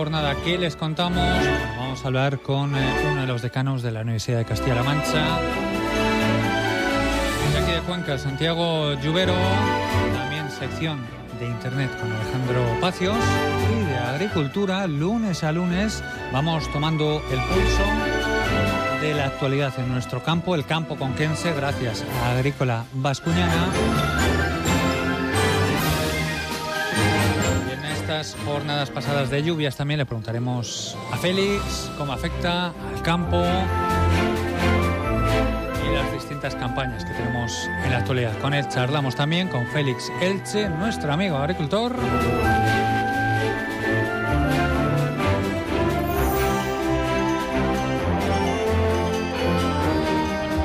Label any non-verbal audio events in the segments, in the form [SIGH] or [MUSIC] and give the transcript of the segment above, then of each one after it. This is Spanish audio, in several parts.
jornada que les contamos, vamos a hablar con eh, uno de los decanos de la Universidad de Castilla-La Mancha, de aquí de Cuenca, Santiago Lluvero, también sección de Internet con Alejandro Pacios. Y de Agricultura, lunes a lunes vamos tomando el pulso de la actualidad en nuestro campo, el campo conquense, gracias a Agrícola Vascuñana. Estas jornadas pasadas de lluvias también le preguntaremos a Félix cómo afecta al campo y las distintas campañas que tenemos en la actualidad. Con él charlamos también con Félix Elche, nuestro amigo agricultor.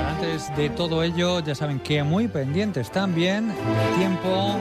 antes de todo ello, ya saben que muy pendientes también del tiempo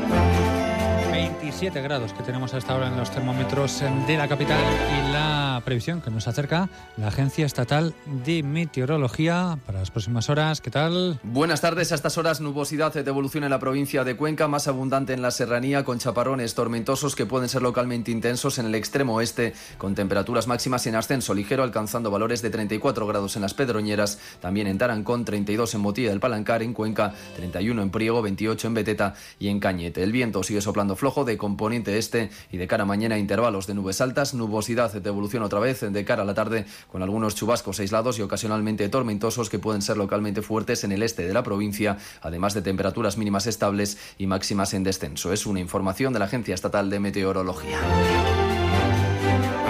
27 grados que tenemos hasta ahora en los termómetros de la capital y la previsión que nos acerca la Agencia Estatal de Meteorología para las próximas horas. ¿Qué tal? Buenas tardes. A estas horas nubosidad de evolución en la provincia de Cuenca, más abundante en la serranía con chaparrones tormentosos que pueden ser localmente intensos en el extremo oeste con temperaturas máximas en ascenso ligero alcanzando valores de 34 grados en las Pedroñeras, también en Tarancón, 32 en Motilla del Palancar, en Cuenca, 31 en Priego, 28 en Beteta y en Cañete. El viento sigue soplando flojo de componente este y de cara a mañana intervalos de nubes altas, nubosidad de evolución otra vez de cara a la tarde con algunos chubascos aislados y ocasionalmente tormentosos que pueden ser localmente fuertes en el este de la provincia, además de temperaturas mínimas estables y máximas en descenso. Es una información de la Agencia Estatal de Meteorología.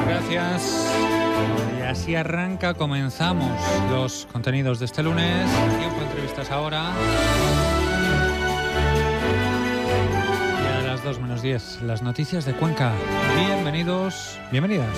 Gracias. Y así arranca, comenzamos los contenidos de este lunes. Tiempo entrevistas ahora. Menos 10, las noticias de Cuenca. Bienvenidos, bienvenidas.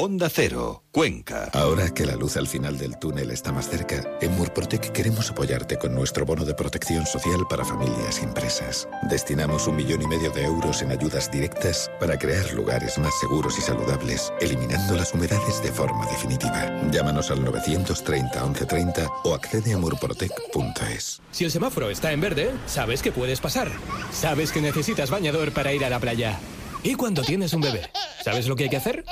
Onda Cero, Cuenca. Ahora que la luz al final del túnel está más cerca, en Murprotec queremos apoyarte con nuestro bono de protección social para familias y empresas. Destinamos un millón y medio de euros en ayudas directas para crear lugares más seguros y saludables, eliminando las humedades de forma definitiva. Llámanos al 930 1130 o accede a murprotec.es. Si el semáforo está en verde, sabes que puedes pasar. Sabes que necesitas bañador para ir a la playa. ¿Y cuando tienes un bebé? ¿Sabes lo que hay que hacer?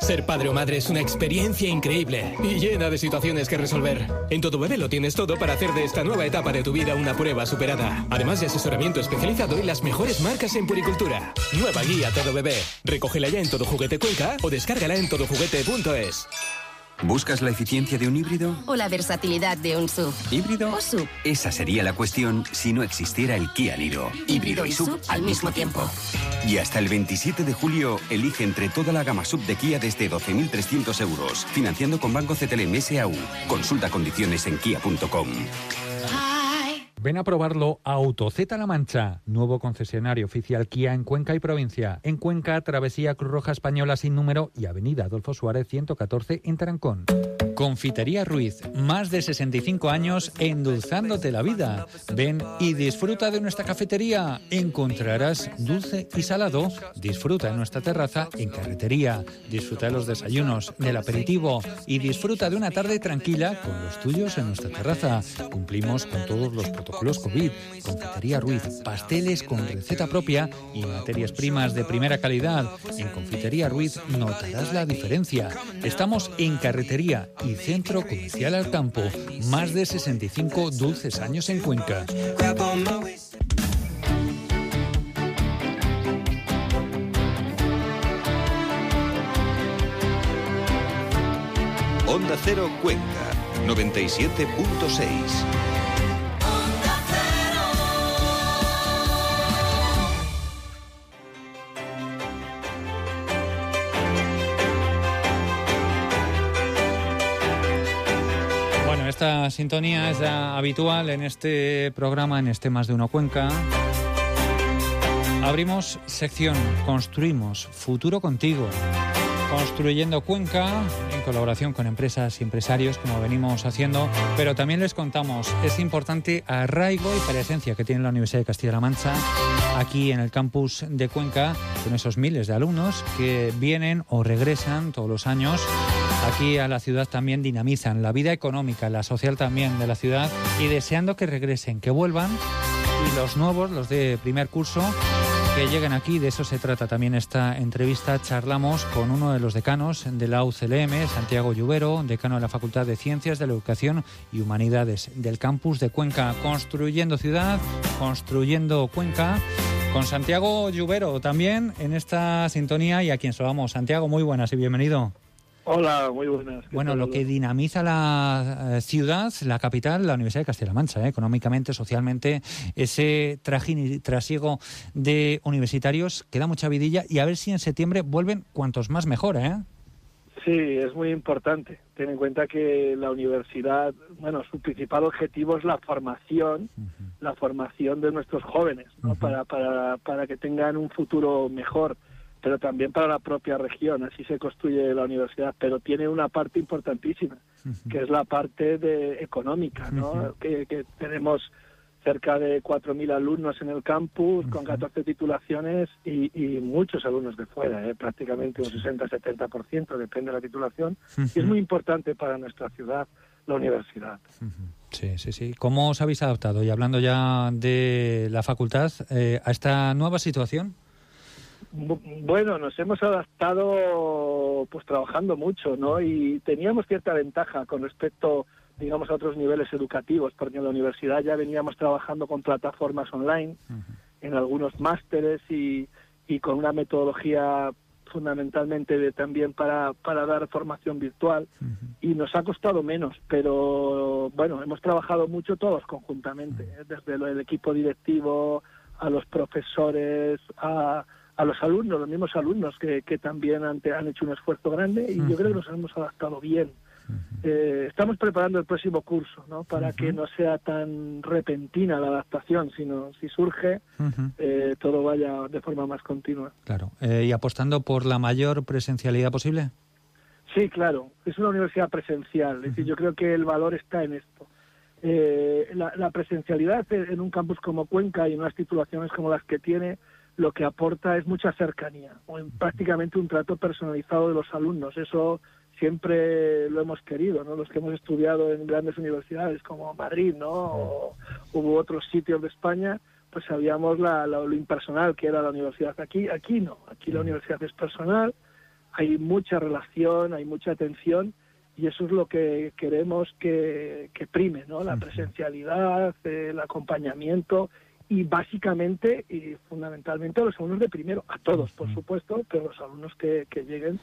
Ser padre o madre es una experiencia increíble y llena de situaciones que resolver. En Todo Bebé lo tienes todo para hacer de esta nueva etapa de tu vida una prueba superada. Además de asesoramiento especializado y las mejores marcas en puricultura. Nueva guía Todo Bebé. Recógela ya en Todo Juguete Cuenca o descárgala en todojuguete.es. ¿Buscas la eficiencia de un híbrido? ¿O la versatilidad de un SUV? ¿Híbrido? ¿O SUV? Esa sería la cuestión si no existiera el Kia Niro. Híbrido y SUV al mismo tiempo. Y hasta el 27 de julio, elige entre toda la gama SUV de Kia desde 12.300 euros. Financiando con Banco CTLM SAU. Consulta condiciones en kia.com. Ven a probarlo a AutoZ La Mancha, nuevo concesionario oficial Kia en Cuenca y provincia. En Cuenca, Travesía Cruz Roja Española sin número y Avenida Adolfo Suárez 114 en Tarancón. Confitería Ruiz, más de 65 años endulzándote la vida. Ven y disfruta de nuestra cafetería. Encontrarás dulce y salado. Disfruta en nuestra terraza en carretería. Disfruta de los desayunos, del aperitivo y disfruta de una tarde tranquila con los tuyos en nuestra terraza. Cumplimos con todos los protocolos COVID. Confitería Ruiz, pasteles con receta propia y materias primas de primera calidad. En Confitería Ruiz notarás la diferencia. Estamos en carretería y Centro Comercial al Campo. Más de 65 dulces años en Cuenca. Onda Cero Cuenca, 97.6. sintonía es ya habitual en este programa, en este Más de Uno Cuenca. Abrimos sección Construimos Futuro Contigo. Construyendo Cuenca en colaboración con empresas y empresarios, como venimos haciendo, pero también les contamos, es importante arraigo y presencia que tiene la Universidad de Castilla-La Mancha aquí en el campus de Cuenca, con esos miles de alumnos que vienen o regresan todos los años aquí a la ciudad también dinamizan la vida económica, la social también de la ciudad y deseando que regresen, que vuelvan y los nuevos, los de primer curso, que lleguen aquí, de eso se trata también esta entrevista. Charlamos con uno de los decanos de la UCLM, Santiago Lluvero, decano de la Facultad de Ciencias de la Educación y Humanidades del campus de Cuenca. Construyendo ciudad, construyendo Cuenca. Con Santiago Lluvero también en esta sintonía y a quien somos. Santiago, muy buenas y bienvenido. Hola, muy buenas. Bueno, lo que dinamiza la eh, ciudad, la capital, la Universidad de Castilla-La Mancha, ¿eh? económicamente, socialmente, ese trajín y trasiego de universitarios que da mucha vidilla y a ver si en septiembre vuelven cuantos más mejor, ¿eh? Sí, es muy importante. Ten en cuenta que la universidad, bueno, su principal objetivo es la formación, la formación de nuestros jóvenes, ¿no? para, para, para que tengan un futuro mejor pero también para la propia región. Así se construye la universidad, pero tiene una parte importantísima, que es la parte de económica, ¿no? que, tenemos cerca de 4.000 alumnos en el campus, con 14 titulaciones y, muchos alumnos de fuera, ¿eh? prácticamente un 60-70%, depende de la titulación. Y es muy importante para nuestra ciudad la universidad. Sí, sí, sí. ¿Cómo os habéis adaptado? Y hablando ya de la facultad, eh, a esta nueva situación. Bueno, nos hemos adaptado pues trabajando mucho, ¿no? Y teníamos cierta ventaja con respecto, digamos, a otros niveles educativos, porque en la universidad ya veníamos trabajando con plataformas online, en algunos másteres y, y con una metodología fundamentalmente de, también para, para dar formación virtual y nos ha costado menos, pero bueno, hemos trabajado mucho todos conjuntamente, ¿eh? desde el equipo directivo a los profesores, a, a los alumnos, los mismos alumnos que, que también han, han, hecho un esfuerzo grande y yo creo que nos hemos adaptado bien. Eh, estamos preparando el próximo curso, ¿no? Para que no sea tan repentina la adaptación, sino si surge, eh, todo vaya de forma más continua. Claro. Eh, ¿Y apostando por la mayor presencialidad posible? Sí, claro. Es una universidad presencial. Es decir, yo creo que el valor está en esto. La, la, presencialidad en un campus como Cuenca y en unas titulaciones como las que tiene, lo que aporta es mucha cercanía, o prácticamente un trato personalizado de los alumnos. Eso siempre lo hemos querido, ¿no? Los que hemos estudiado en grandes universidades como Madrid, ¿no? O hubo otros sitios de España, pues sabíamos la, lo impersonal que era la universidad. Aquí, aquí no. Aquí la universidad es personal, hay mucha relación, hay mucha atención y eso es lo que queremos que, que prime, ¿no? La presencialidad, el acompañamiento y básicamente y fundamentalmente a los alumnos de primero, a todos por supuesto, pero los alumnos que, que lleguen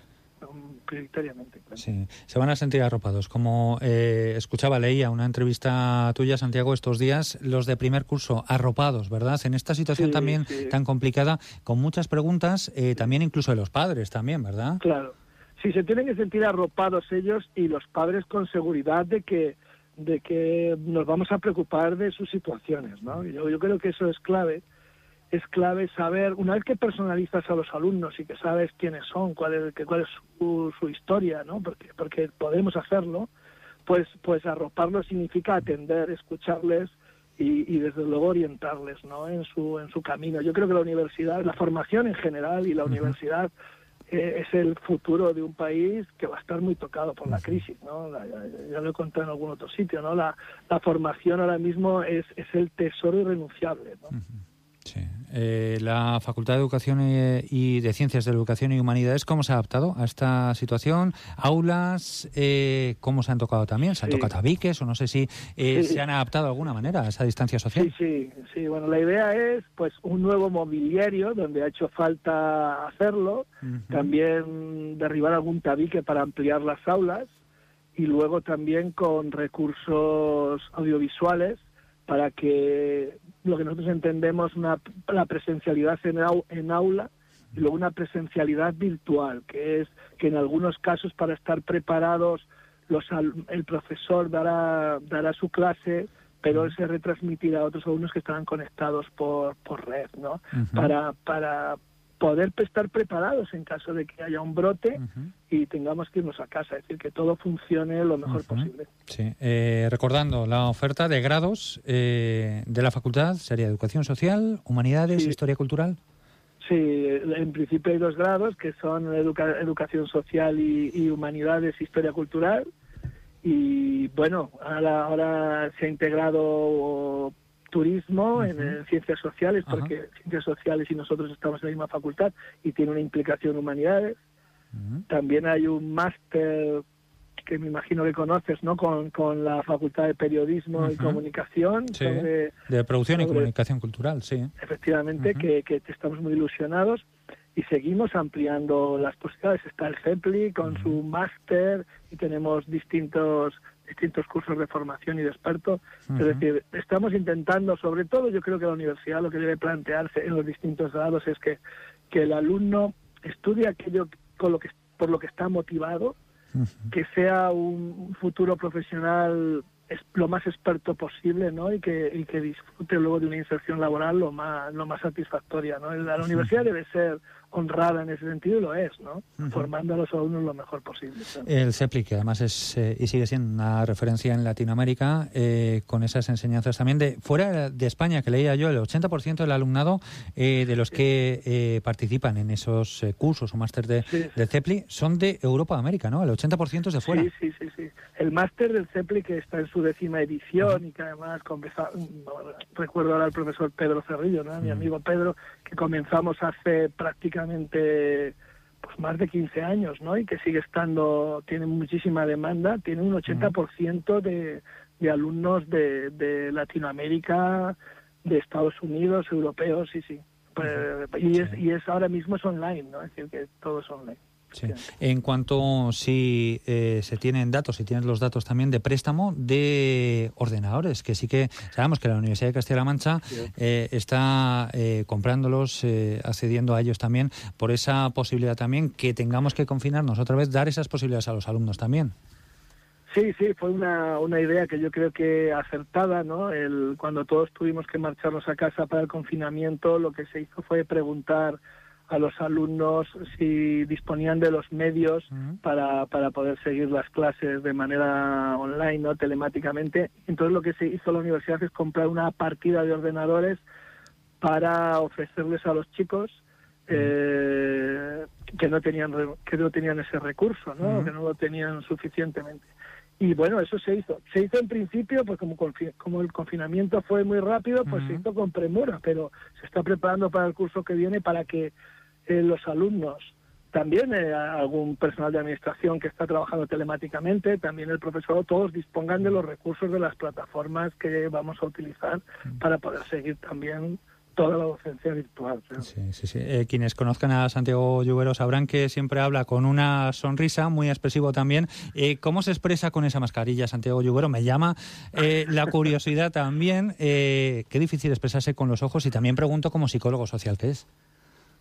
prioritariamente. Sí, se van a sentir arropados. Como eh, escuchaba, leía una entrevista tuya, Santiago, estos días, los de primer curso, arropados, ¿verdad? En esta situación también tan complicada, con muchas preguntas, eh, también incluso de los padres también, ¿verdad? Claro. Sí, se tienen que sentir arropados ellos y los padres con seguridad de que de que nos vamos a preocupar de sus situaciones, ¿no? Yo, yo creo que eso es clave, es clave saber, una vez que personalizas a los alumnos y que sabes quiénes son, cuál es, cuál es su, su historia, ¿no? Porque, porque podemos hacerlo, pues, pues arroparlos significa atender, escucharles y, y, desde luego orientarles, ¿no? En su, en su camino. Yo creo que la universidad, la formación en general y la universidad es el futuro de un país que va a estar muy tocado por la crisis, ¿no? ya, lo he contado en algún otro sitio, ¿no? La, la formación ahora mismo es, es el tesoro irrenunciable, ¿no? Sí. Eh, la Facultad de Educación y de Ciencias de Educación y Humanidades, ¿cómo se ha adaptado a esta situación? ¿Aulas? Eh, ¿Cómo se han tocado también? ¿Se han tocado tabiques? O no sé si eh, se han adaptado de alguna manera a esa distancia social. Sí, sí, sí. Bueno, la idea es pues un nuevo mobiliario donde ha hecho falta hacerlo. También derribar algún tabique para ampliar las aulas. Y luego también con recursos audiovisuales para que lo que nosotros entendemos una, la presencialidad en, en aula y luego una presencialidad virtual, que es que en algunos casos para estar preparados los, el profesor dará, dará su clase, pero él se retransmitirá a otros alumnos que estarán conectados por, por red, ¿no? para, para poder estar preparados en caso de que haya un brote y tengamos que irnos a casa, es decir, que todo funcione lo mejor posible. Sí. Eh, recordando, la oferta de grados eh, de la facultad sería Educación Social, Humanidades, Historia Cultural. Sí, en principio hay dos grados que son Educación Social y, y, Humanidades, Historia Cultural. Y bueno, ahora, ahora se ha integrado turismo, en, ciencias sociales, porque ciencias sociales y nosotros estamos en la misma facultad y tiene una implicación en humanidades. También hay un máster que me imagino que conoces, ¿no? Con, con la Facultad de Periodismo y Comunicación. de producción y comunicación cultural, sí. Efectivamente, que, que estamos muy ilusionados y seguimos ampliando las posibilidades. Está el CEPLI con su máster y tenemos distintos distintos cursos de formación y de experto. Es decir, estamos intentando, sobre todo yo creo que la universidad lo que debe plantearse en los distintos grados es que, que el alumno estudie aquello con lo que, por lo que está motivado, que sea un futuro profesional es lo más experto posible ¿no? y, que, y que disfrute luego de una inserción laboral lo más, lo más satisfactoria. ¿no? La, universidad debe ser honrada en ese sentido y lo es, ¿no? formando a los alumnos lo mejor posible. El CEPLI, que además es eh, y sigue siendo una referencia en Latinoamérica, eh, con esas enseñanzas también de fuera de España, que leía yo, el 80% del alumnado eh, de los que participan en esos cursos o máster de, del CEPLI son de Europa América, ¿no? El 80% es de fuera. Sí, sí, sí. sí. El máster del CEPLI, que está en su décima edición y que además recuerdo ahora al profesor Pedro Cerrillo, ¿no? mi amigo Pedro, que comenzamos hace prácticamente pues más de 15 años, ¿no? Y que sigue estando, tiene muchísima demanda, tiene un 80% de, de alumnos de, de Latinoamérica, de Estados Unidos, europeos, sí, sí. Pues, y, es, y es ahora mismo es online, ¿no? Es decir, que todo es online. En cuanto si eh, se tienen datos, si tienes los datos también de préstamo de ordenadores, que sí que sabemos que la Universidad de Castilla-La Mancha eh, está eh, comprándolos, accediendo a ellos también, por esa posibilidad también que tengamos que confinarnos otra vez, dar esas posibilidades a los alumnos también. Sí, sí, fue una, una idea que yo creo que acertada, ¿no? El, cuando todos tuvimos que marcharnos a casa para el confinamiento, lo que se hizo fue preguntar a los alumnos si disponían de los medios para, para poder seguir las clases de manera online, ¿no? telemáticamente. Entonces lo que se hizo la universidad es comprar una partida de ordenadores para ofrecerles a los chicos eh, que no tenían que no tenían ese recurso, ¿no? que no lo tenían suficientemente. Y bueno, eso se hizo. Se hizo en principio, pues como, como el confinamiento fue muy rápido, pues se hizo con premura, pero se está preparando para el curso que viene para que eh, los alumnos, también eh, algún personal de administración que está trabajando telemáticamente, también el profesor, todos dispongan de los recursos de las plataformas que vamos a utilizar para poder seguir también toda la docencia virtual. Sí, sí, sí. Eh, quienes conozcan a Santiago Lluvero sabrán que siempre habla con una sonrisa, muy expresivo también. ¿Cómo se expresa con esa mascarilla, Santiago Lluvero? Me llama la curiosidad también. qué difícil expresarse con los ojos y también pregunto como psicólogo social que es.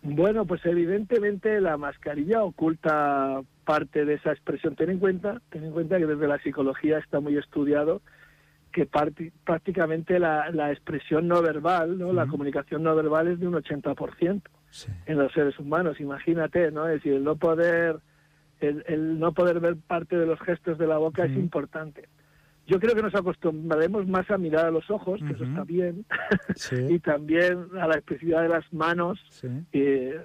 Bueno, pues evidentemente la mascarilla oculta parte de esa expresión. Ten en cuenta, ten en cuenta que desde la psicología está muy estudiado que prácticamente la, expresión no verbal, ¿no? la comunicación no verbal es de un 80% en los seres humanos. Imagínate, ¿no? Es decir, el no poder el, no poder ver parte de los gestos de la boca es importante. Yo creo que nos acostumbraremos más a mirar a los ojos, que eso está bien, [LAUGHS] y también a la expresividad de las manos. Eh,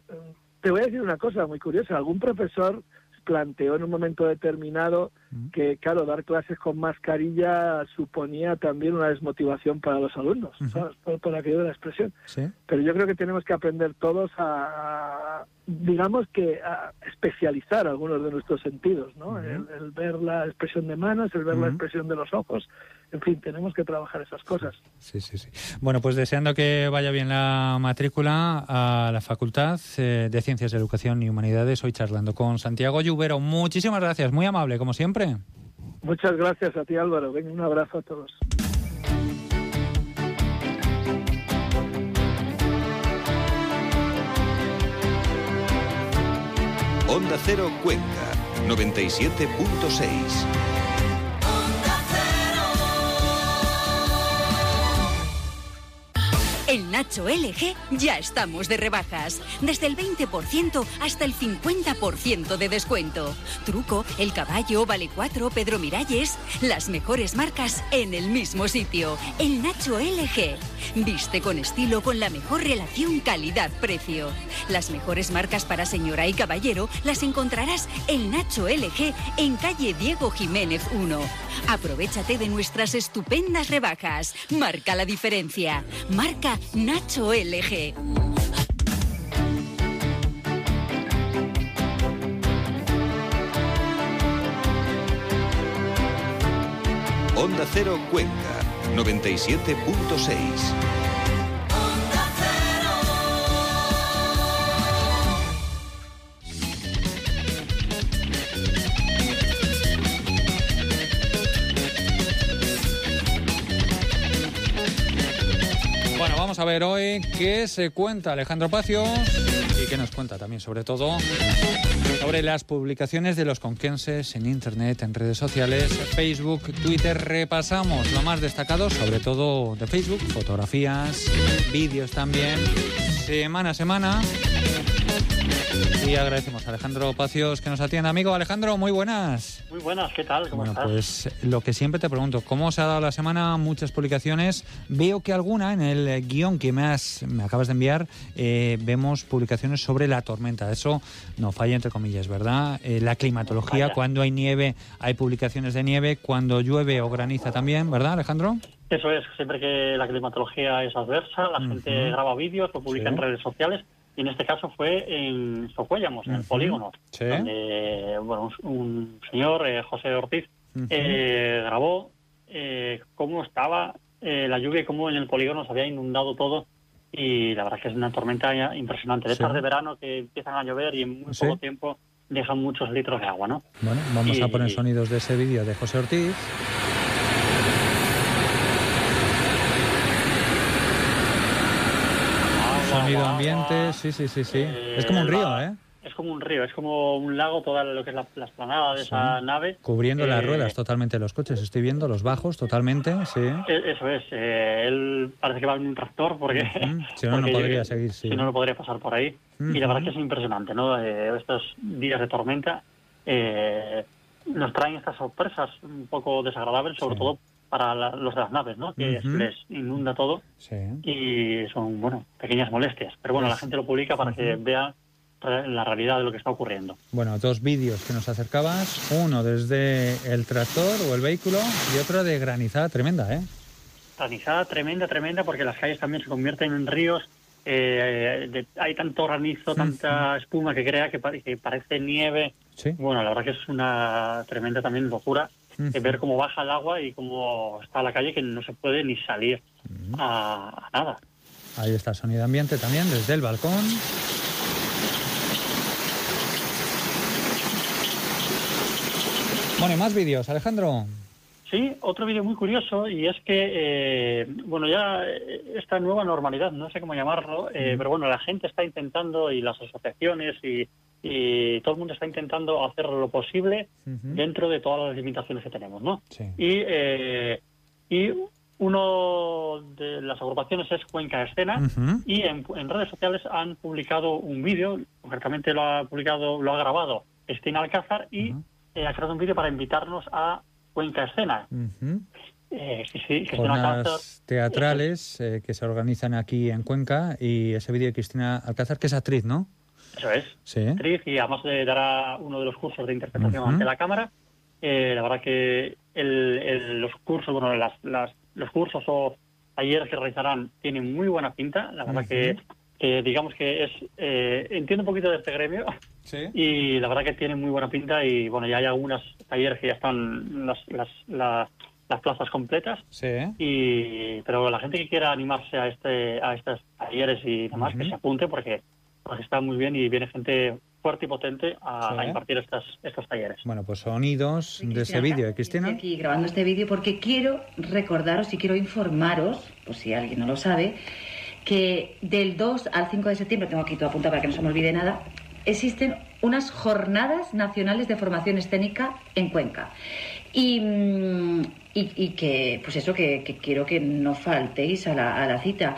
te voy a decir una cosa muy curiosa. Algún profesor planteó en un momento determinado que, claro, dar clases con mascarilla suponía también una desmotivación para los alumnos, Por, aquello de la expresión. Pero yo creo que tenemos que aprender todos a, digamos que, a especializar algunos de nuestros sentidos, ¿no? el, ver la expresión de manos, el ver la expresión de los ojos. En fin, tenemos que trabajar esas cosas. Sí, sí, sí. Bueno, pues deseando que vaya bien la matrícula a la Facultad eh, de Ciencias de Educación y Humanidades, hoy charlando con Santiago Lluvero. Muchísimas gracias, muy amable, como siempre. Muchas gracias a ti Álvaro, Venga, un abrazo a todos. Onda Cero Cuenca, 97.6. En Nacho LG ya estamos de rebajas. Desde el 20% hasta el 50% de descuento. Truco, El Caballo, Vale 4, Pedro Miralles. Las mejores marcas en el mismo sitio. El Nacho LG. Viste con estilo con la mejor relación calidad-precio. Las mejores marcas para señora y caballero las encontrarás en Nacho LG en calle Diego Jiménez 1. Aprovechate de nuestras estupendas rebajas. Marca la diferencia. Marca Nacho LG. Onda Cero Cuenca, 97.6. vamos a ver hoy qué se cuenta Alejandro Pacios y qué nos cuenta también, sobre todo, sobre las publicaciones de los conquenses en Internet, en redes sociales, Facebook, Twitter. Repasamos lo más destacado, sobre todo de Facebook, fotografías, vídeos también, semana a semana. Y agradecemos a Alejandro Pacios que nos atienda. Amigo Alejandro, muy buenas. Muy buenas, ¿qué tal? ¿Cómo Bueno, estás? pues lo que siempre te pregunto, ¿cómo se ha dado la semana? Muchas publicaciones. Veo que alguna en el guion que me, has, me acabas de enviar, eh, vemos publicaciones sobre la tormenta. Eso no falla, entre comillas, ¿verdad? Eh, la climatología, cuando hay nieve, hay publicaciones de nieve. Cuando llueve o graniza también, ¿verdad, Alejandro? Eso es, siempre que la climatología es adversa, la gente graba vídeos, lo publica Sí. en redes sociales, y en este caso fue en Socuéllamos, en el polígono, Sí. donde bueno, un, un señor, eh, José Ortiz, eh, grabó eh, cómo estaba eh, la lluvia y cómo en el polígono se había inundado todo. Y la verdad que es una tormenta impresionante. De Sí. estas de verano que empiezan a llover y en muy Sí. poco tiempo dejan muchos litros de agua, ¿no? Bueno, vamos a Y- poner sonidos de ese vídeo de José Ortiz. Agua, Sonido ambiente, sí, sí, sí, sí. Eh, Es como un río, ¿eh? Es como un río, es como un lago, toda lo que es la, la esplanada de esa nave. Cubriendo las Eh, ruedas totalmente los coches. Estoy viendo los bajos totalmente, sí. e- Eso es, eh, él parece que va en un tractor porque... Si no, no [LAUGHS] podría seguir, sí. Si no, no podría pasar por ahí. Y la verdad que es impresionante, ¿no? Eh, estos días de tormenta eh, nos traen estas sorpresas un poco desagradables, sobre Sí. todo para la- los de las naves, ¿no? Que Ujú. les inunda todo Sí. y son, bueno, pequeñas molestias. Pero bueno, la gente lo publica para que vea la realidad de lo que está ocurriendo. Bueno, dos vídeos que nos acercabas. Uno desde el tractor o el vehículo y otro de granizada tremenda, ¿eh? granizada tremenda, tremenda, porque las calles también se convierten en ríos. eh, de- hay tanto granizo, tanta espuma que crea que, que parece nieve. Sí. Bueno, la verdad que es una tremenda también locura ver cómo baja el agua y cómo está la calle que no se puede ni salir a, a nada. Ahí está el sonido ambiente también desde el balcón. Bueno, y más vídeos, Alejandro. Sí, otro vídeo muy curioso y es que, eh, bueno, ya eh, esta nueva normalidad, no sé cómo llamarlo, eh, pero bueno, la gente está intentando y las asociaciones y, y todo el mundo está intentando hacer lo posible dentro de todas las limitaciones que tenemos, ¿no? Sí. Y, eh, y uno de las agrupaciones es Cuenca Escena y en, en redes sociales han publicado un vídeo, concretamente lo ha publicado, lo ha grabado Estina Alcázar y eh, ha creado un vídeo para invitarnos a Cuenca Escena. Eh, sí, sí, Alcázar. Jornadas teatrales eh, que se organizan aquí en Cuenca y ese vídeo de Cristina Alcázar, que es actriz, ¿no? Eso es. Sí. Actriz y además eh, dará uno de los cursos de interpretación Ujú. ante la cámara. Eh, la verdad que el- el- los cursos, bueno, las, las- los cursos o talleres que realizarán tienen muy buena pinta. La verdad que, que digamos que es eh, entiendo un poquito de este gremio Sí. y la verdad que tiene muy buena pinta y bueno, ya hay algunos talleres que ya están las, las, la- las plazas completas. Sí. Y, pero la gente que quiera animarse a este a estos talleres y demás, que se apunte porque, porque está muy bien y viene gente fuerte y potente a, Sí. a impartir estas, estos talleres. Bueno, pues sonidos de ese vídeo de Cristina. Estoy aquí grabando este vídeo porque quiero recordaros y quiero informaros, por si alguien no lo sabe, que del 2 al 5 de septiembre, tengo aquí todo apuntado para que no se me olvide nada, existen unas jornadas nacionales de formación escénica en Cuenca. Y, mm, y, y que, pues eso, que, que quiero que no faltéis a la, a la cita.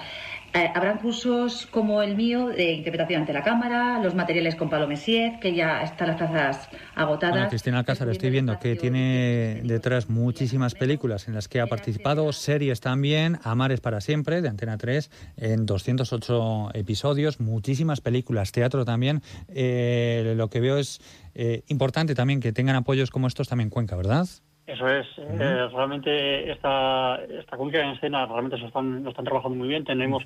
Eh, habrán cursos como el mío de interpretación ante la cámara, los materiales con Palo Messier, que ya están las plazas agotadas. Bueno, Cristina Alcázar, estoy viendo que tiene detrás muchísimas películas en las que ha participado, series también, Amares para siempre, de Antena 3, en 208 episodios, muchísimas películas, teatro también. Eh, lo que veo es eh, importante también que tengan apoyos como estos también en Cuenca, ¿verdad? Eso es, eh, realmente esta, esta cómica en escena realmente se están, lo están trabajando muy bien. Tenemos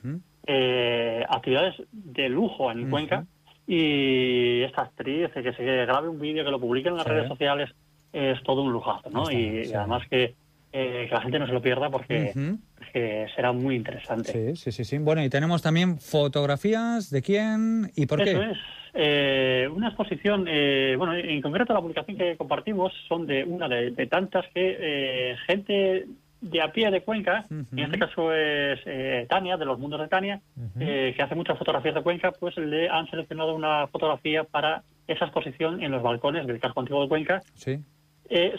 eh, actividades de lujo en Cuenca y esta actriz que se grabe un vídeo, que lo publique en las redes sociales, es todo un lujazo, ¿no? y, además que, eh, que, la gente no se lo pierda porque, será muy interesante. Sí, sí, sí, sí. Bueno, y tenemos también fotografías de quién y por qué. Eso es. Eh, una exposición, eh, bueno, en concreto la publicación que compartimos son de una de, tantas que eh, gente de a pie de Cuenca, en este caso es Tania, de los mundos de Tania, que hace muchas fotografías de Cuenca, pues le han seleccionado una fotografía para esa exposición en los balcones del casco antiguo de Cuenca.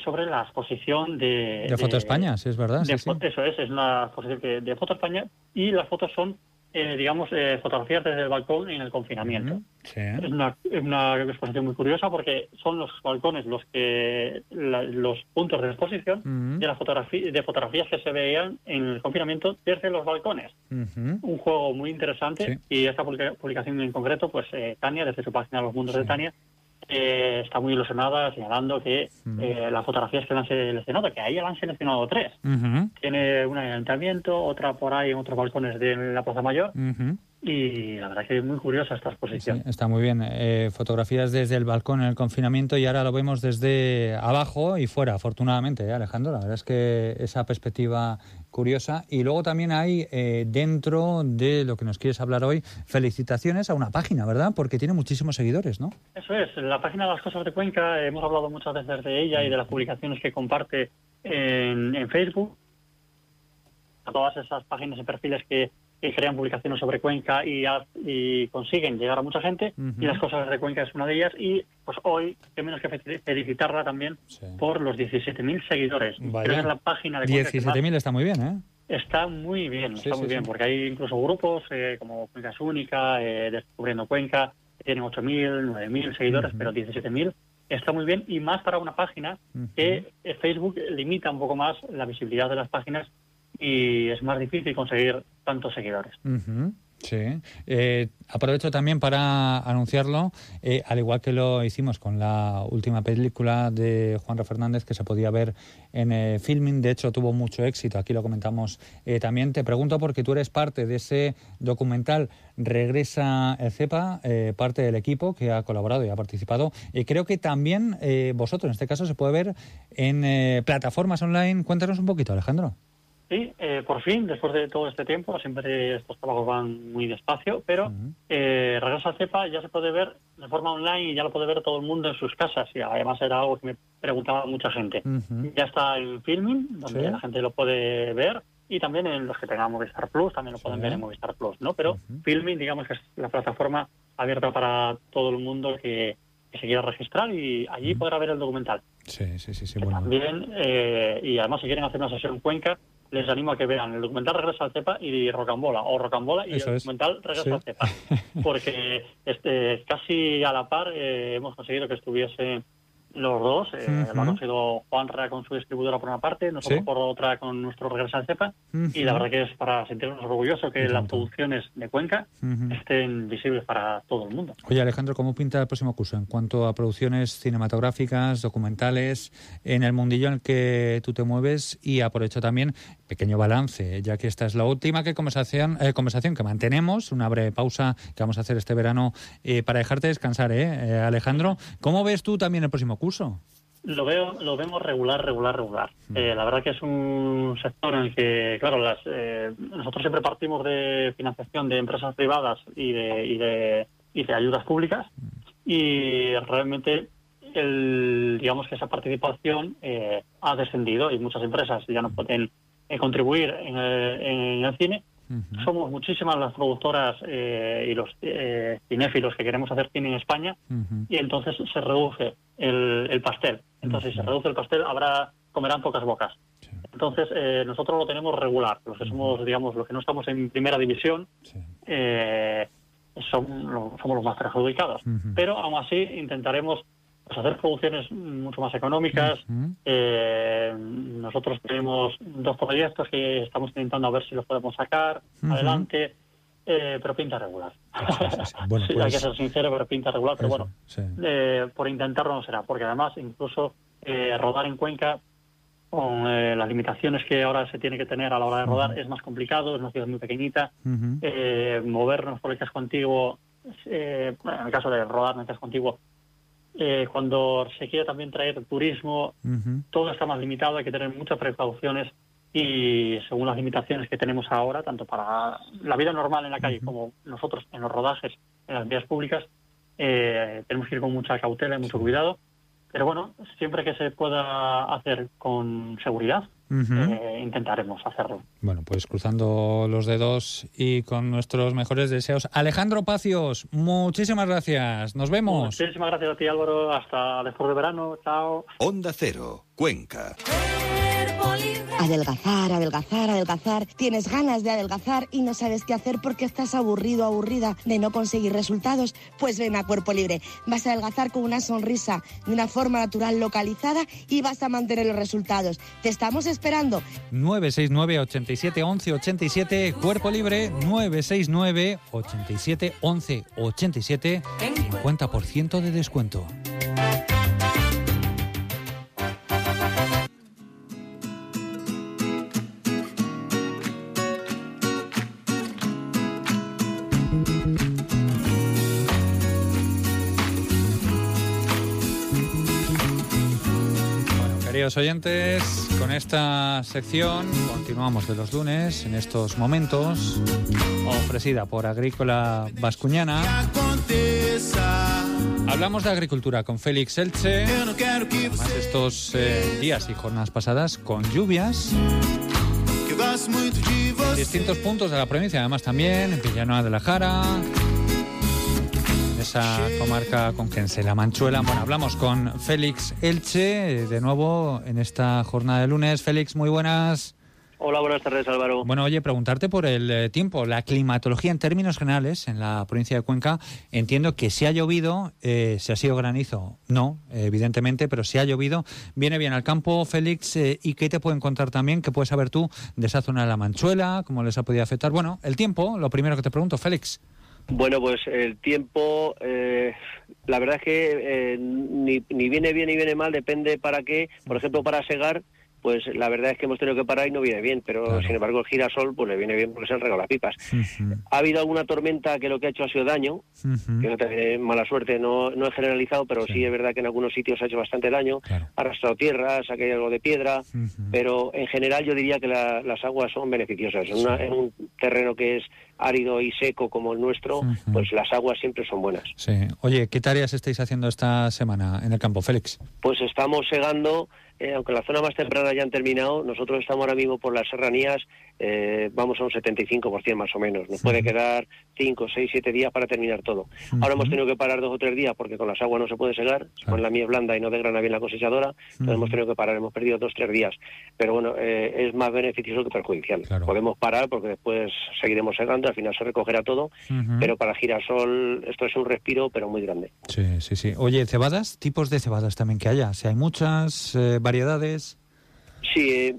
Sobre la exposición de... De, Foto España, sí, es verdad. Eso es, es una exposición de Foto España y las fotos son eh, digamos, eh, fotografías desde el balcón en el confinamiento. Es, una, exposición muy curiosa porque son los balcones los que los puntos de exposición de, la fotografía, de fotografías que se veían en el confinamiento desde los balcones. Un juego muy interesante y esta publicación en concreto, pues eh, Tania, desde su página Los Mundos de Tania, eh, está muy ilusionada señalando que eh, las fotografías que le han seleccionado, que ahí le han seleccionado tres. Tiene una en el ayuntamiento, otra por ahí en otros balcones de la Plaza Mayor y la verdad que es muy curiosa esta exposición. está muy bien. Eh, fotografías desde el balcón en el confinamiento y ahora lo vemos desde abajo y fuera, afortunadamente, ¿eh, Alejandro. La verdad es que esa perspectiva curiosa. Y luego también hay eh, dentro de lo que nos quieres hablar hoy, felicitaciones a una página, ¿verdad? Porque tiene muchísimos seguidores, ¿no? Eso es. La página de las cosas de Cuenca, hemos hablado muchas veces de ella y de las publicaciones que comparte en, en Facebook. A todas esas páginas y perfiles que que crean publicaciones sobre Cuenca y, consiguen llegar a mucha gente y las cosas de Cuenca es una de ellas y pues hoy qué menos que felicitarla también por los 17.000 seguidores. Vaya. es la página de 17.000 está muy bien ¿eh? Está muy bien, está muy bien, porque hay incluso grupos eh, como Cuenca es Única, eh, Descubriendo Cuenca, que tienen 8.000, 9.000 seguidores, pero 17.000 está muy bien y más para una página que eh, Facebook limita un poco más la visibilidad de las páginas y es más difícil conseguir tantos seguidores. Sí. Eh, aprovecho también para anunciarlo, eh, al igual que lo hicimos con la última película de Juan Fernández que se podía ver en eh, filming. De hecho, tuvo mucho éxito. Aquí lo comentamos también. Te pregunto porque tú eres parte de ese documental Regresa el CEPA, parte del equipo que ha colaborado y ha participado. Y creo que también vosotros, en este caso, se puede ver en plataformas online. Cuéntanos un poquito, Alejandro. Sí, eh, por fin, después de todo este tiempo, siempre estos trabajos van muy despacio, pero eh, Regreso al CEPA ya se puede ver de forma online y ya lo puede ver todo el mundo en sus casas. Y además era algo que me preguntaba mucha gente. Ya está en filming, donde la gente lo puede ver, y también en los que tengan Movistar Plus, también lo pueden ver en Movistar Plus, ¿no? Pero filming, digamos que es la plataforma abierta para todo el mundo que, se quiera registrar y allí podrá ver el documental. Sí, sí, sí, sí bueno. También, eh, y además si quieren hacer una sesión en Cuenca, les animo a que vean el documental Regresa al Cepa y Rocambola, o Rocambola y el documental Regresa al Cepa, [LAUGHS] porque este, casi a la par eh, hemos conseguido que estuviese los dos, eh, lo ha conseguido Juanra con su distribuidora por una parte, nosotros por otra con nuestro Regreso al CEPA, y la verdad que es para sentirnos orgullosos que las producciones de Cuenca estén visibles para todo el mundo. Oye Alejandro, ¿cómo pinta el próximo curso en cuanto a producciones cinematográficas, documentales, en el mundillo en el que tú te mueves? Y aprovecho también, pequeño balance, ya que esta es la última que conversación, eh, conversación que mantenemos, una breve pausa que vamos a hacer este verano eh, para dejarte descansar, ¿eh, Alejandro? ¿Cómo ves tú también el próximo curso? Lo veo, lo vemos regular, regular, regular. Hmm. Eh, la verdad que es un sector en el que, claro, las, eh, nosotros siempre partimos de financiación de empresas privadas y de, y de, y de ayudas públicas hmm. y realmente el, digamos que esa participación eh, ha descendido y muchas empresas ya no pueden contribuir en el cine somos muchísimas las productoras eh, y los eh, cinéfilos que queremos hacer cine en España y entonces se reduce el, pastel. Entonces, si se reduce el pastel, habrá comerán pocas bocas. Entonces, eh, nosotros lo tenemos regular. Los que somos, digamos, los que no estamos en primera división, eh, son, somos los más perjudicados. Pero aún así intentaremos pues, hacer producciones mucho más económicas. Eh, nosotros tenemos dos proyectos que estamos intentando a ver si los podemos sacar adelante. pero pinta regular. [LAUGHS] Bueno, Hay que pues ser sincero, pero pinta regular. Pero bueno, por intentarlo no será, porque además incluso rodar en Cuenca con eh, las limitaciones que ahora se tiene que tener a la hora de rodar, es más complicado, es una ciudad muy pequeñita. eh, movernos por el casco antiguo, eh, en el caso de rodar en el casco antiguo, eh, cuando se quiere también traer turismo, todo está más limitado, hay que tener muchas precauciones y según las limitaciones que tenemos ahora, tanto para la vida normal en la calle como nosotros en los rodajes en las vías públicas, tenemos que ir con mucha cautela y mucho cuidado pero bueno, siempre que se pueda hacer con seguridad, eh, intentaremos hacerlo. Bueno, pues cruzando los dedos y con nuestros mejores deseos. Alejandro Pacios, muchísimas gracias. Nos vemos. Muchísimas gracias a ti, Álvaro. Hasta después de verano. Chao. Onda Cero, Cuenca. Adelgazar, adelgazar, adelgazar. Tienes ganas de adelgazar y no sabes qué hacer porque estás aburrido, aburrida de no conseguir resultados. Pues ven a Cuerpo Libre. Vas a adelgazar con una sonrisa, de una forma natural localizada y vas a mantener los resultados. Te estamos esperando. 969 87 11 87 Cuerpo Libre 969 87 11 87 50% de descuento. Queridos oyentes, con esta sección continuamos de los lunes en estos momentos, ofrecida por Agrícola Vascuñana. Hablamos de agricultura con Félix Elche, además estos eh, días y jornadas pasadas con lluvias. En distintos puntos de la provincia, además también en Villanueva de la Jara, esa comarca conquense, La Manchuela. Bueno, hablamos con Félix Elche, de nuevo en esta jornada de lunes. Félix, muy buenas. Hola, buenas tardes, Álvaro. Bueno, oye, preguntarte por el eh, tiempo, la climatología en términos generales en la provincia de Cuenca. Entiendo que si ha llovido, eh, si ha sido granizo, no, evidentemente, pero si ha llovido, viene bien al campo, Félix. Eh, ¿Y qué te pueden contar también? ¿Qué puedes saber tú de esa zona de la Manchuela? ¿Cómo les ha podido afectar? Bueno, el tiempo, lo primero que te pregunto, Félix. Bueno, pues el tiempo, eh, la verdad es que eh, ni, ni viene bien ni viene mal, depende para qué. Por ejemplo, para segar, pues la verdad es que hemos tenido que parar y no viene bien, pero sin embargo el girasol pues le viene bien porque se han regado las pipas. Ha habido alguna tormenta que lo que ha hecho ha sido daño, que no tiene mala suerte, no, no he generalizado, pero sí. es verdad que en algunos sitios ha hecho bastante daño, ha arrastrado tierras, ha caído algo de piedra, pero en general yo diría que las aguas son beneficiosas. En, en, un terreno que es árido y seco como el nuestro, pues las aguas siempre son buenas. Sí. Oye, ¿qué tareas estáis haciendo esta semana en el campo, Félix? Pues estamos segando eh, aunque la zona más temprana ya han terminado, nosotros estamos ahora mismo por las serranías, eh, vamos a un 75% más o menos. Nos puede quedar 5, 6, 7 días para terminar todo. Ahora hemos tenido que parar dos o tres días porque con las aguas no se puede segar, con la miel blanda y no degrana bien la cosechadora, entonces hemos tenido que parar, hemos perdido dos o tres días. Pero bueno, eh, es más beneficioso que perjudicial. Podemos parar porque después seguiremos segando, al final se recogerá todo, pero para girasol esto es un respiro, pero muy grande. Sí, sí, sí. Oye, cebadas, tipos de cebadas también que haya, si hay muchas variedades? Sí,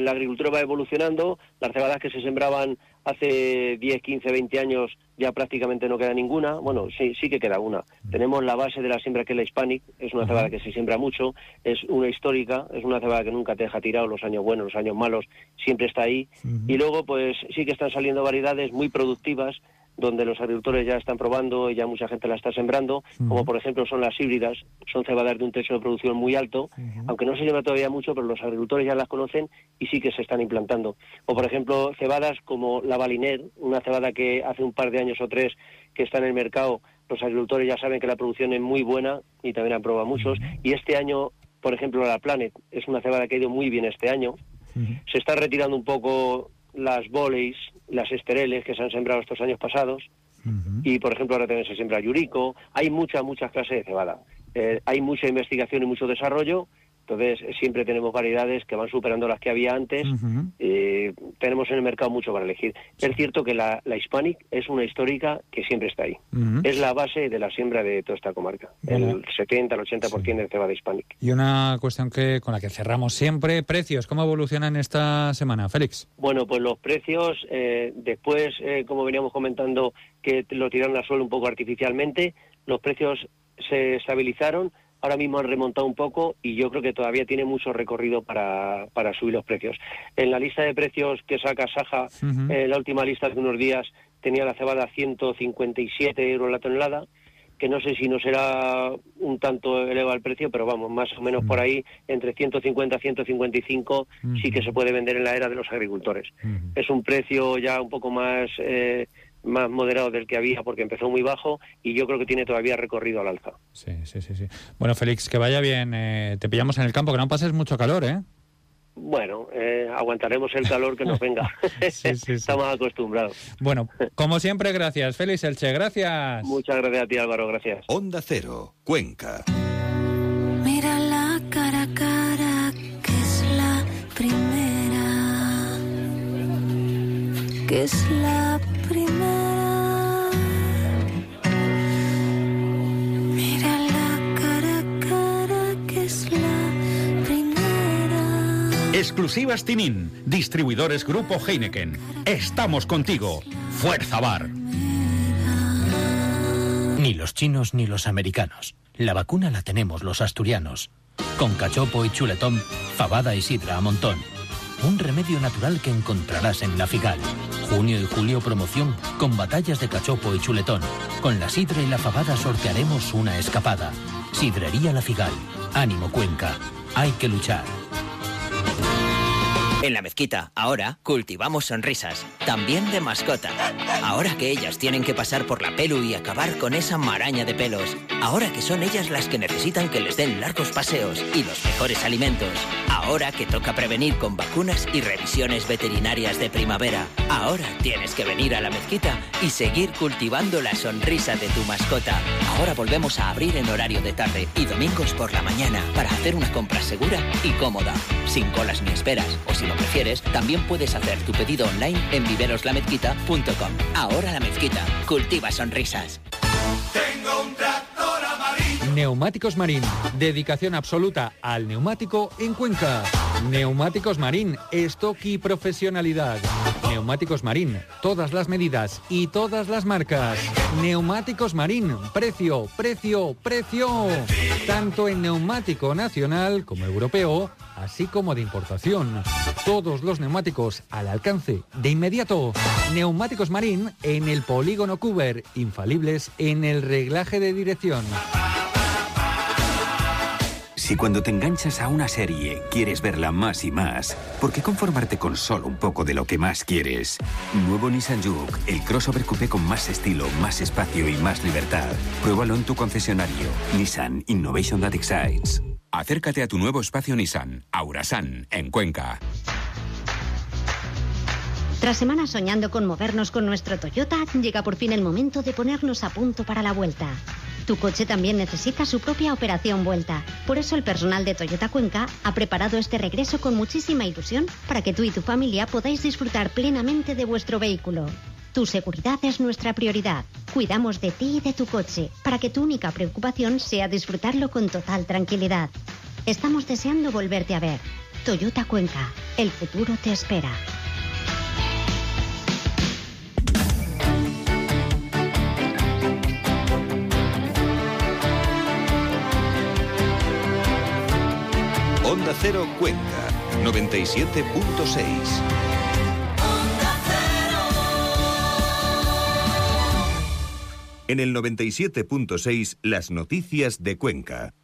la agricultura va evolucionando. Las cebadas que se sembraban hace 10, 15, 20 años ya prácticamente no queda ninguna. Bueno, sí, sí que queda una. Tenemos la base de la siembra que es la Hispanic, es una cebada que se siembra mucho, es una histórica, es una cebada que nunca te deja tirado los años buenos, los años malos, siempre está ahí. Y luego, pues sí que están saliendo variedades muy productivas donde los agricultores ya están probando y ya mucha gente la está sembrando, como por ejemplo son las híbridas, son cebadas de un techo de producción muy alto, aunque no se lleva todavía mucho, pero los agricultores ya las conocen y sí que se están implantando. O por ejemplo cebadas como la Baliner, una cebada que hace un par de años o tres que está en el mercado, los agricultores ya saben que la producción es muy buena y también han probado muchos, y este año, por ejemplo, la Planet es una cebada que ha ido muy bien este año, se está retirando un poco las boleys, las estereles que se han sembrado estos años pasados. Y, por ejemplo, ahora también se siembra yurico. Hay muchas, muchas clases de cebada. Eh, hay mucha investigación y mucho desarrollo, Entonces, siempre tenemos variedades que van superando las que había antes. Eh, tenemos en el mercado mucho para elegir. Es cierto que la, Hispanic es una histórica que siempre está ahí. Es la base de la siembra de toda esta comarca. El 70, el 80% de cebada Hispanic. Y una cuestión que con la que cerramos siempre, precios. ¿Cómo evolucionan esta semana, Félix? Bueno, pues los precios, eh, después, eh, como veníamos comentando, que lo tiraron al suelo un poco artificialmente, los precios se estabilizaron ahora mismo han remontado un poco y yo creo que todavía tiene mucho recorrido para, para subir los precios. En la lista de precios que saca Saja, eh, la última lista de unos días tenía la cebada 157 euros la tonelada, que no sé si no será un tanto elevado el precio, pero vamos, más o menos por ahí, entre 150 y 155 sí que se puede vender en la era de los agricultores. Es un precio ya un poco más... Eh, más moderado del que había porque empezó muy bajo y yo creo que tiene todavía recorrido al alza. Sí, sí, sí. sí. Bueno, Félix, que vaya bien. Eh, te pillamos en el campo, que no pases mucho calor, ¿eh? Bueno, eh, aguantaremos el calor que nos [LAUGHS] venga. Estamos acostumbrados. Bueno, como siempre, gracias. Félix Elche, gracias. Muchas gracias a ti, Álvaro, gracias. Onda Cero, Cuenca. Mira la cara a cara, que es la primera. Que es la primera. Exclusivas Tinin, distribuidores Grupo Heineken. Estamos contigo. Fuerza Bar. Ni los chinos ni los americanos. La vacuna la tenemos los asturianos. Con cachopo y chuletón, fabada y sidra a montón un remedio natural que encontrarás en La Figal. Junio y julio promoción con batallas de cachopo y chuletón. Con la sidra y la fabada sortearemos una escapada. Sidrería La Figal. Ánimo Cuenca. Hay que luchar. En la mezquita, ahora, cultivamos sonrisas, también de mascota. Ahora que ellas tienen que pasar por la pelu y acabar con esa maraña de pelos. Ahora que son ellas las que necesitan que les den largos paseos y los mejores alimentos. Ahora que toca prevenir con vacunas y revisiones veterinarias de primavera. Ahora tienes que venir a la mezquita y seguir cultivando la sonrisa de tu mascota. Ahora volvemos a abrir en horario de tarde y domingos por la mañana para hacer una compra segura y cómoda, sin colas ni esperas o sin prefieres, también puedes hacer tu pedido online en viveroslamezquita.com. Ahora la mezquita, cultiva sonrisas. Neumáticos Marín, dedicación absoluta al neumático en Cuenca. Neumáticos Marín, stock y profesionalidad. Neumáticos Marín, todas las medidas y todas las marcas. Neumáticos Marín, precio, precio, precio. Tanto en neumático nacional como europeo así como de importación. Todos los neumáticos al alcance de inmediato. Neumáticos Marín en el polígono Cuber, infalibles en el reglaje de dirección. Si cuando te enganchas a una serie quieres verla más y más, ¿por qué conformarte con solo un poco de lo que más quieres? Nuevo Nissan Juke, el crossover coupé con más estilo, más espacio y más libertad. Pruébalo en tu concesionario. Nissan Innovation That Excites. Acércate a tu nuevo espacio Nissan, Aurasan, en Cuenca. Tras semanas soñando con movernos con nuestro Toyota, llega por fin el momento de ponernos a punto para la vuelta. Tu coche también necesita su propia operación vuelta. Por eso el personal de Toyota Cuenca ha preparado este regreso con muchísima ilusión para que tú y tu familia podáis disfrutar plenamente de vuestro vehículo. Tu seguridad es nuestra prioridad. Cuidamos de ti y de tu coche para que tu única preocupación sea disfrutarlo con total tranquilidad. Estamos deseando volverte a ver. Toyota Cuenca, el futuro te espera. Onda Cero Cuenca, 97.6. En el 97.6, las noticias de Cuenca.